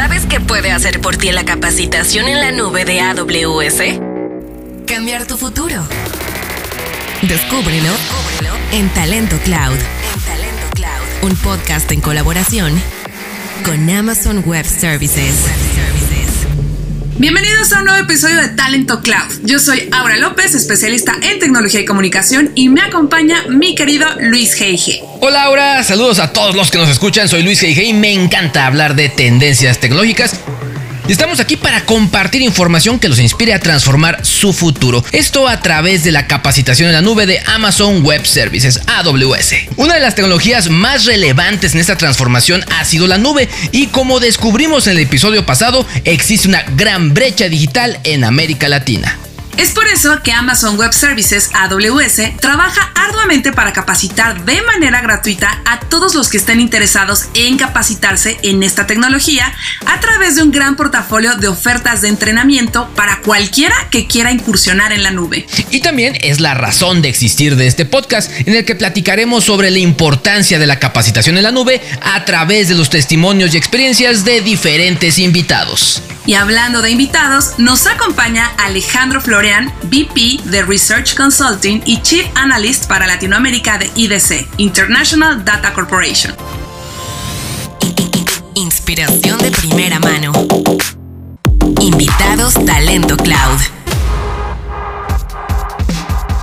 ¿Sabes qué puede hacer por ti la capacitación en la nube de AWS? Cambiar tu futuro. Descúbrelo en Talento Cloud. En Talento Cloud. Un podcast en colaboración con Amazon Web Services. Bienvenidos a un nuevo episodio de Talento Cloud. Yo soy Aura López, especialista en tecnología y comunicación, y me acompaña mi querido Luis G.I.G. Hola Aura, saludos a todos los que nos escuchan. Soy Luis G.I.G. y me encanta hablar de tendencias tecnológicas estamos aquí para compartir información que los inspire a transformar su futuro. Esto a través de la capacitación en la nube de Amazon Web Services, AWS. Una de las tecnologías más relevantes en esta transformación ha sido la nube y como descubrimos en el episodio pasado, existe una gran brecha digital en América Latina. Es por eso que Amazon Web Services, AWS, trabaja arduamente para capacitar de manera gratuita a todos los que estén interesados en capacitarse en esta tecnología a través de un gran portafolio de ofertas de entrenamiento para cualquiera que quiera incursionar en la nube. Y también es la razón de existir de este podcast en el que platicaremos sobre la importancia de la capacitación en la nube a través de los testimonios y experiencias de diferentes invitados. Y hablando de invitados, nos acompaña Alejandro Florian, VP de Research Consulting y Chief Analyst para Latinoamérica de IDC, International Data Corporation. Inspiración de primera mano. Invitados Talento Cloud.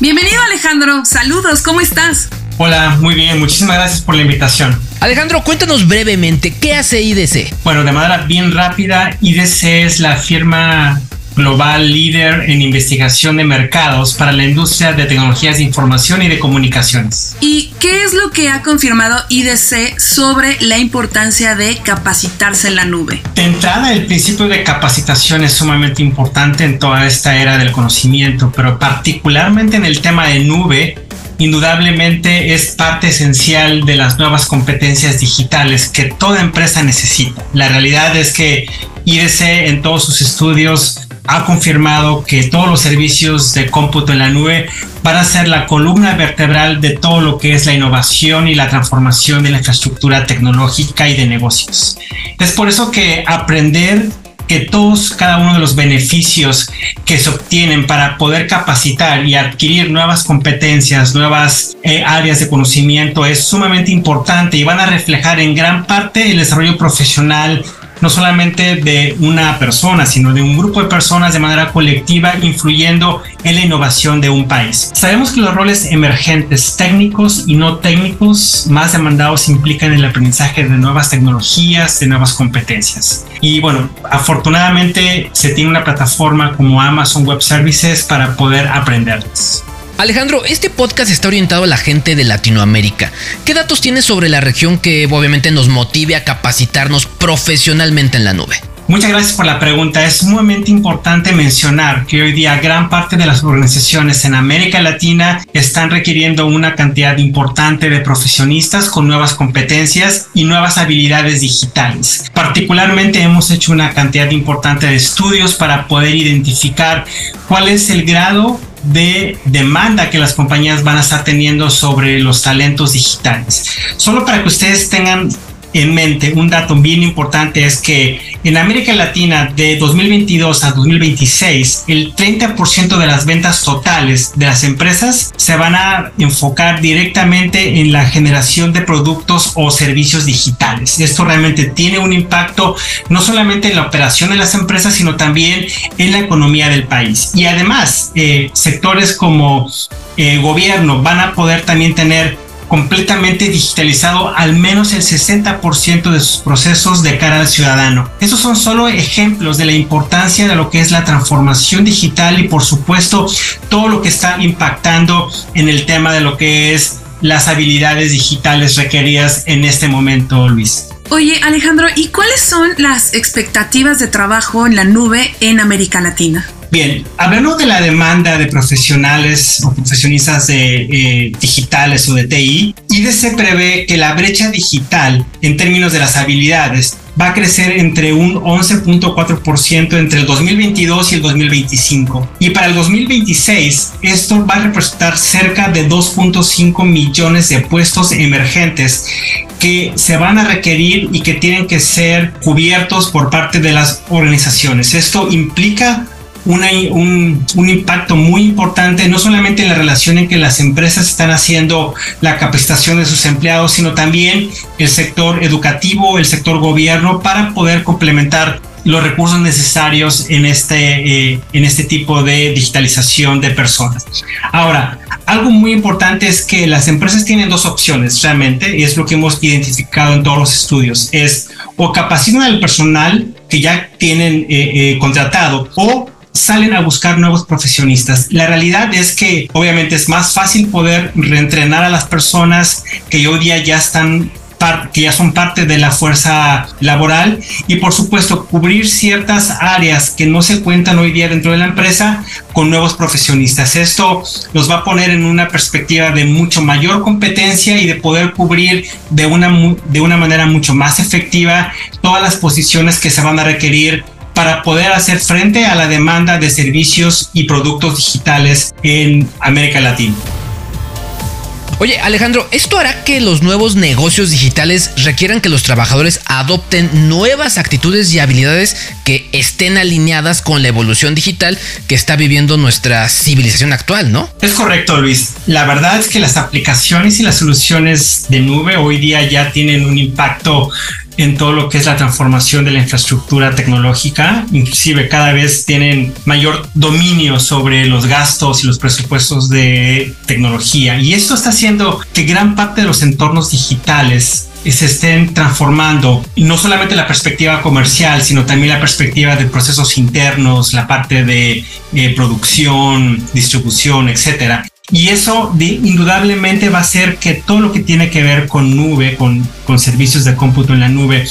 Bienvenido Alejandro, saludos, ¿cómo estás? Hola, muy bien, muchísimas gracias por la invitación. Alejandro, cuéntanos brevemente, ¿qué hace IDC? Bueno, de manera bien rápida, IDC es la firma global líder en investigación de mercados para la industria de tecnologías de información y de comunicaciones. ¿Y qué es lo que ha confirmado IDC sobre la importancia de capacitarse en la nube? De entrada, el principio de capacitación es sumamente importante en toda esta era del conocimiento, pero particularmente en el tema de nube, indudablemente es parte esencial de las nuevas competencias digitales que toda empresa necesita. La realidad es que IDC en todos sus estudios ha confirmado que todos los servicios de cómputo en la nube van a ser la columna vertebral de todo lo que es la innovación y la transformación de la infraestructura tecnológica y de negocios. Es por eso que aprender que todos, cada uno de los beneficios que se obtienen para poder capacitar y adquirir nuevas competencias, nuevas eh, áreas de conocimiento es sumamente importante y van a reflejar en gran parte el desarrollo profesional no solamente de una persona, sino de un grupo de personas de manera colectiva influyendo en la innovación de un país. Sabemos que los roles emergentes técnicos y no técnicos más demandados implican el aprendizaje de nuevas tecnologías, de nuevas competencias. Y bueno, afortunadamente se tiene una plataforma como Amazon Web Services para poder aprenderlas. Alejandro, este podcast está orientado a la gente de Latinoamérica. ¿Qué datos tienes sobre la región que obviamente nos motive a capacitarnos profesionalmente en la nube? Muchas gracias por la pregunta. Es sumamente importante mencionar que hoy día gran parte de las organizaciones en América Latina están requiriendo una cantidad importante de profesionistas con nuevas competencias y nuevas habilidades digitales. Particularmente hemos hecho una cantidad importante de estudios para poder identificar cuál es el grado de demanda que las compañías van a estar teniendo sobre los talentos digitales. Solo para que ustedes tengan en mente un dato bien importante es que en América Latina de 2022 a 2026 el 30% de las ventas totales de las empresas se van a enfocar directamente en la generación de productos o servicios digitales. Esto realmente tiene un impacto no solamente en la operación de las empresas sino también en la economía del país. Y además eh, sectores como eh, gobierno van a poder también tener completamente digitalizado al menos el 60% de sus procesos de cara al ciudadano. Estos son solo ejemplos de la importancia de lo que es la transformación digital y por supuesto todo lo que está impactando en el tema de lo que es las habilidades digitales requeridas en este momento, Luis. Oye, Alejandro, ¿y cuáles son las expectativas de trabajo en la nube en América Latina? Bien, hablando de la demanda de profesionales o profesionistas de, eh, digitales o de TI, IDC prevé que la brecha digital en términos de las habilidades va a crecer entre un 11.4% entre el 2022 y el 2025. Y para el 2026, esto va a representar cerca de 2.5 millones de puestos emergentes que se van a requerir y que tienen que ser cubiertos por parte de las organizaciones. Esto implica un, un, impacto muy importante, no solamente en la relación en que las empresas están haciendo la capacitación de sus empleados, sino también el sector educativo, el sector gobierno, para poder complementar los recursos necesarios en este, eh, en este tipo de digitalización de personas. Ahora, algo muy importante es que las empresas tienen dos opciones realmente, y es lo que hemos identificado en todos los estudios, es o capacitan al personal que ya tienen eh, eh, contratado o salen a buscar nuevos profesionistas. La realidad es que obviamente es más fácil poder reentrenar a las personas que hoy día ya están que ya son parte de la fuerza laboral y por supuesto cubrir ciertas áreas que no se cuentan hoy día dentro de la empresa con nuevos profesionistas. Esto nos va a poner en una perspectiva de mucho mayor competencia y de poder cubrir de una, de una manera mucho más efectiva todas las posiciones que se van a requerir para poder hacer frente a la demanda de servicios y productos digitales en América Latina. Oye, Alejandro, ¿esto hará que los nuevos negocios digitales requieran que los trabajadores adopten nuevas actitudes y habilidades que estén alineadas con la evolución digital que está viviendo nuestra civilización actual, ¿no? Es correcto, Luis. La verdad es que las aplicaciones y las soluciones de nube hoy día ya tienen un impacto en todo lo que es la transformación de la infraestructura tecnológica. Inclusive cada vez tienen mayor dominio sobre los gastos y los presupuestos de tecnología. Y esto está haciendo que gran parte de los entornos digitales se estén transformando, no solamente la perspectiva comercial, sino también la perspectiva de procesos internos, la parte de eh, producción, distribución, etcétera. Y eso indudablemente va a hacer que todo lo que tiene que ver con nube, con, con servicios de cómputo en la nube,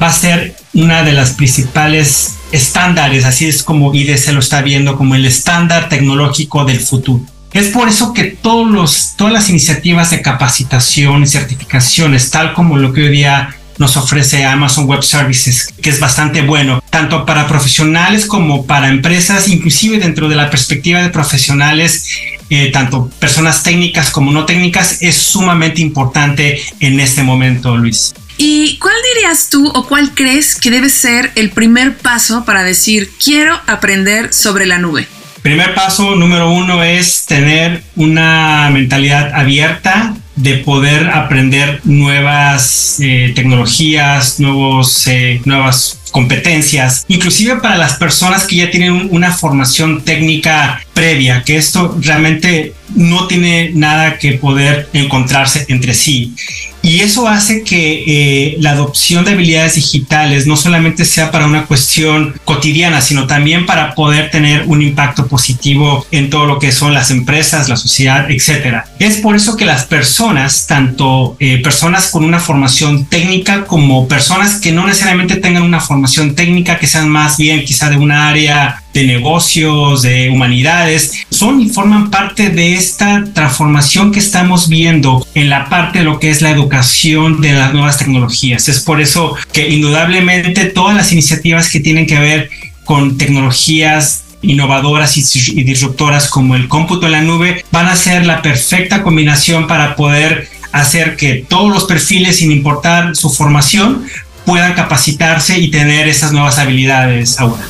va a ser una de las principales estándares, así es como IDC lo está viendo como el estándar tecnológico del futuro. Es por eso que todos los, todas las iniciativas de capacitación y certificaciones, tal como lo que hoy día nos ofrece Amazon Web Services, que es bastante bueno, tanto para profesionales como para empresas, inclusive dentro de la perspectiva de profesionales, eh, tanto personas técnicas como no técnicas, es sumamente importante en este momento, Luis. ¿Y cuál dirías tú o cuál crees que debe ser el primer paso para decir quiero aprender sobre la nube? Primer paso número uno es tener una mentalidad abierta de poder aprender nuevas eh, tecnologías, nuevos, eh, nuevas competencias, inclusive para las personas que ya tienen una formación técnica previa, que esto realmente no tiene nada que poder encontrarse entre sí. Y eso hace que eh, la adopción de habilidades digitales no solamente sea para una cuestión cotidiana, sino también para poder tener un impacto positivo en todo lo que son las empresas, la sociedad, etc. Es por eso que las personas, tanto eh, personas con una formación técnica como personas que no necesariamente tengan una formación técnica, que sean más bien quizá de una área de negocios, de humanidades, son y forman parte de esta transformación que estamos viendo en la parte de lo que es la educación de las nuevas tecnologías. Es por eso que indudablemente todas las iniciativas que tienen que ver con tecnologías innovadoras y, disruptoras como el cómputo en la nube van a ser la perfecta combinación para poder hacer que todos los perfiles, sin importar su formación, puedan capacitarse y tener esas nuevas habilidades ahora.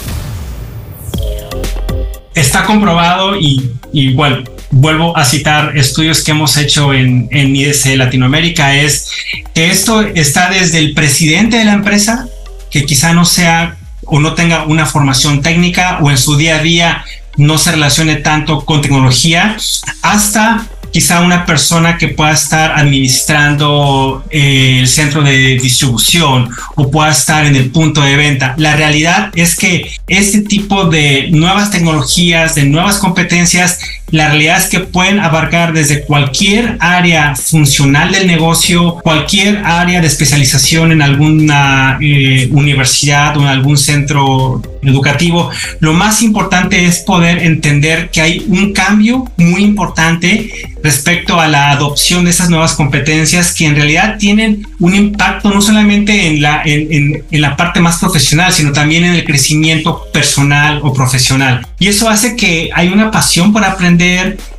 Está comprobado y igual vuelvo a citar estudios que hemos hecho en, en IDC Latinoamérica, es que esto está desde el presidente de la empresa, que quizá no sea o no tenga una formación técnica o en su día a día no se relacione tanto con tecnología, hasta quizá una persona que pueda estar administrando eh, el centro de distribución o pueda estar en el punto de venta. La realidad es que este tipo de nuevas tecnologías, de nuevas competencias, la realidad es que pueden abarcar desde cualquier área funcional del negocio, cualquier área de especialización en alguna eh, universidad o en algún centro educativo. Lo más importante es poder entender que hay un cambio muy importante respecto a la adopción de esas nuevas competencias que en realidad tienen un impacto no solamente en la, en, en la parte más profesional, sino también en el crecimiento personal o profesional. Y eso hace que hay una pasión por aprender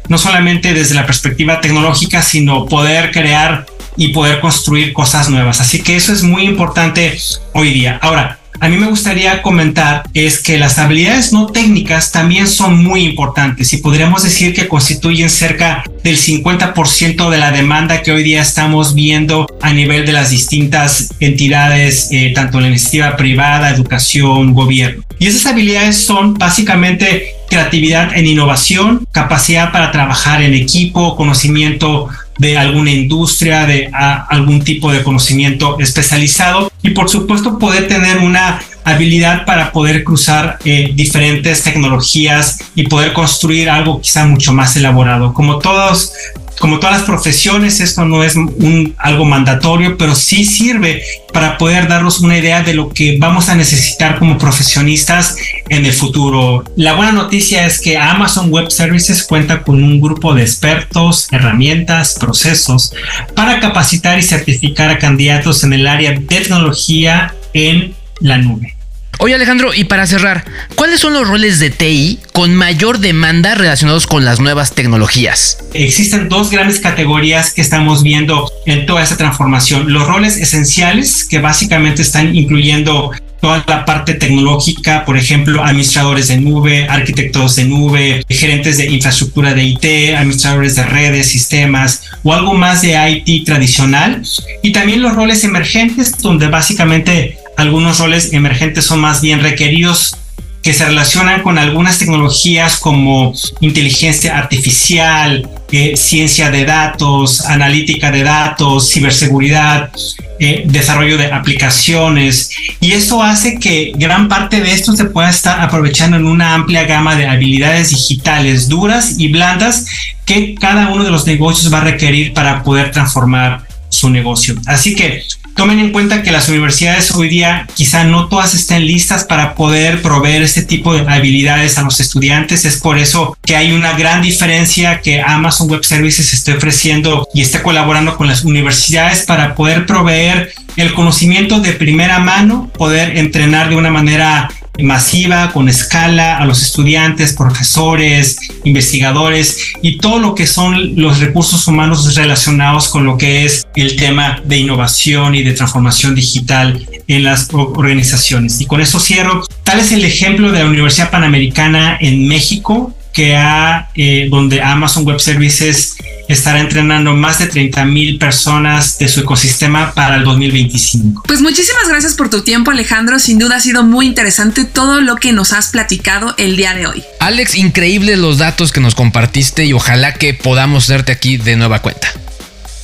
no solamente desde la perspectiva tecnológica, sino poder crear y poder construir cosas nuevas. Así que eso es muy importante hoy día. Ahora, a mí me gustaría comentar es que las habilidades no técnicas también son muy importantes y podríamos decir que constituyen cerca del 50% de la demanda que hoy día estamos viendo a nivel de las distintas entidades, eh, tanto la iniciativa privada, educación, gobierno. Y esas habilidades son básicamente creatividad en innovación, capacidad para trabajar en equipo, conocimiento de alguna industria, de algún tipo de conocimiento especializado y por supuesto poder tener una habilidad para poder cruzar eh, diferentes tecnologías y poder construir algo quizá mucho más elaborado. Como todos como todas las profesiones, esto no es un, algo mandatorio, pero sí sirve para poder darnos una idea de lo que vamos a necesitar como profesionistas en el futuro. La buena noticia es que Amazon Web Services cuenta con un grupo de expertos, herramientas, procesos para capacitar y certificar a candidatos en el área de tecnología en la nube. Oye Alejandro, y para cerrar, ¿cuáles son los roles de TI con mayor demanda relacionados con las nuevas tecnologías? Existen dos grandes categorías que estamos viendo en toda esta transformación. Los roles esenciales, que básicamente están incluyendo toda la parte tecnológica, por ejemplo, administradores de nube, arquitectos de nube, gerentes de infraestructura de IT, administradores de redes, sistemas o algo más de IT tradicional. Y también los roles emergentes, donde básicamente algunos roles emergentes son más bien requeridos que se relacionan con algunas tecnologías como inteligencia artificial, eh, ciencia de datos, analítica de datos, ciberseguridad, eh, desarrollo de aplicaciones. Y esto hace que gran parte de esto se pueda estar aprovechando en una amplia gama de habilidades digitales duras y blandas que cada uno de los negocios va a requerir para poder transformar su negocio. Así que tomen en cuenta que las universidades hoy día quizá no todas estén listas para poder proveer este tipo de habilidades a los estudiantes. Es por eso que hay una gran diferencia que Amazon Web Services esté ofreciendo y esté colaborando con las universidades para poder proveer el conocimiento de primera mano, poder entrenar de una manera masiva, con escala, a los estudiantes, profesores, investigadores y todo lo que son los recursos humanos relacionados con lo que es el tema de innovación y de transformación digital en las organizaciones. Y con eso cierro. Tal es el ejemplo de la Universidad Panamericana en México, que ha, eh, donde Amazon Web Services estará entrenando más de 30 mil personas de su ecosistema para el 2025. Pues muchísimas gracias por tu tiempo Alejandro, sin duda ha sido muy interesante todo lo que nos has platicado el día de hoy. Alex, increíbles los datos que nos compartiste y ojalá que podamos verte aquí de nueva cuenta.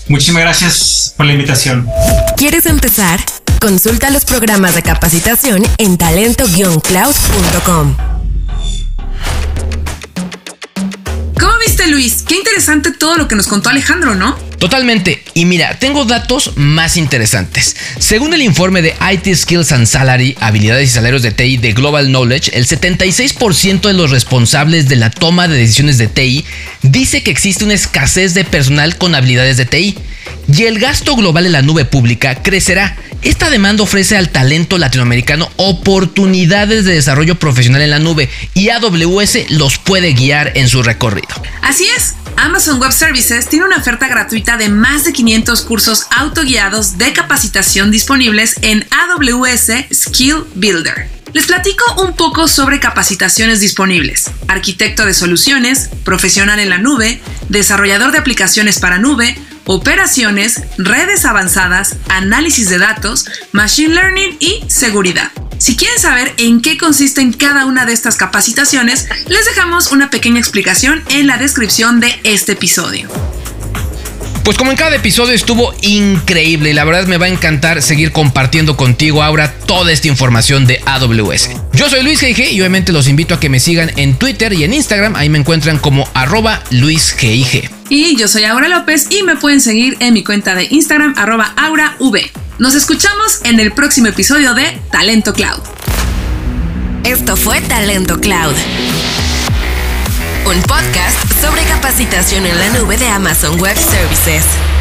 Muchísimas gracias por la invitación. ¿Quieres empezar? Consulta los programas de capacitación en talento-cloud.com. Luis? Qué interesante todo lo que nos contó Alejandro, ¿no? Totalmente. Y mira, tengo datos más interesantes. Según el informe de IT Skills and Salary, habilidades y salarios de TI de Global Knowledge, el 76% de los responsables de la toma de decisiones de TI dice que existe una escasez de personal con habilidades de TI y el gasto global en la nube pública crecerá. Esta demanda ofrece al talento latinoamericano oportunidades de desarrollo profesional en la nube y AWS los puede guiar en su recorrido. Así es. Amazon Web Services tiene una oferta gratuita de más de 500 cursos autoguiados de capacitación disponibles en AWS Skill Builder. Les platico un poco sobre capacitaciones disponibles. Arquitecto de soluciones, profesional en la nube, desarrollador de aplicaciones para nube, operaciones, redes avanzadas, análisis de datos, machine learning y seguridad. Si quieren saber en qué consisten cada una de estas capacitaciones, les dejamos una pequeña explicación en la descripción de este episodio. Pues como en cada episodio estuvo increíble y la verdad me va a encantar seguir compartiendo contigo ahora toda esta información de AWS. Yo soy Luis GIG y obviamente los invito a que me sigan en Twitter y en Instagram, ahí me encuentran como arroba LuisGIG. Y yo soy Aura López y me pueden seguir en mi cuenta de Instagram arroba AuraV. Nos escuchamos en el próximo episodio de Talento Cloud. Esto fue Talento Cloud un podcast sobre capacitación en la nube de Amazon Web Services.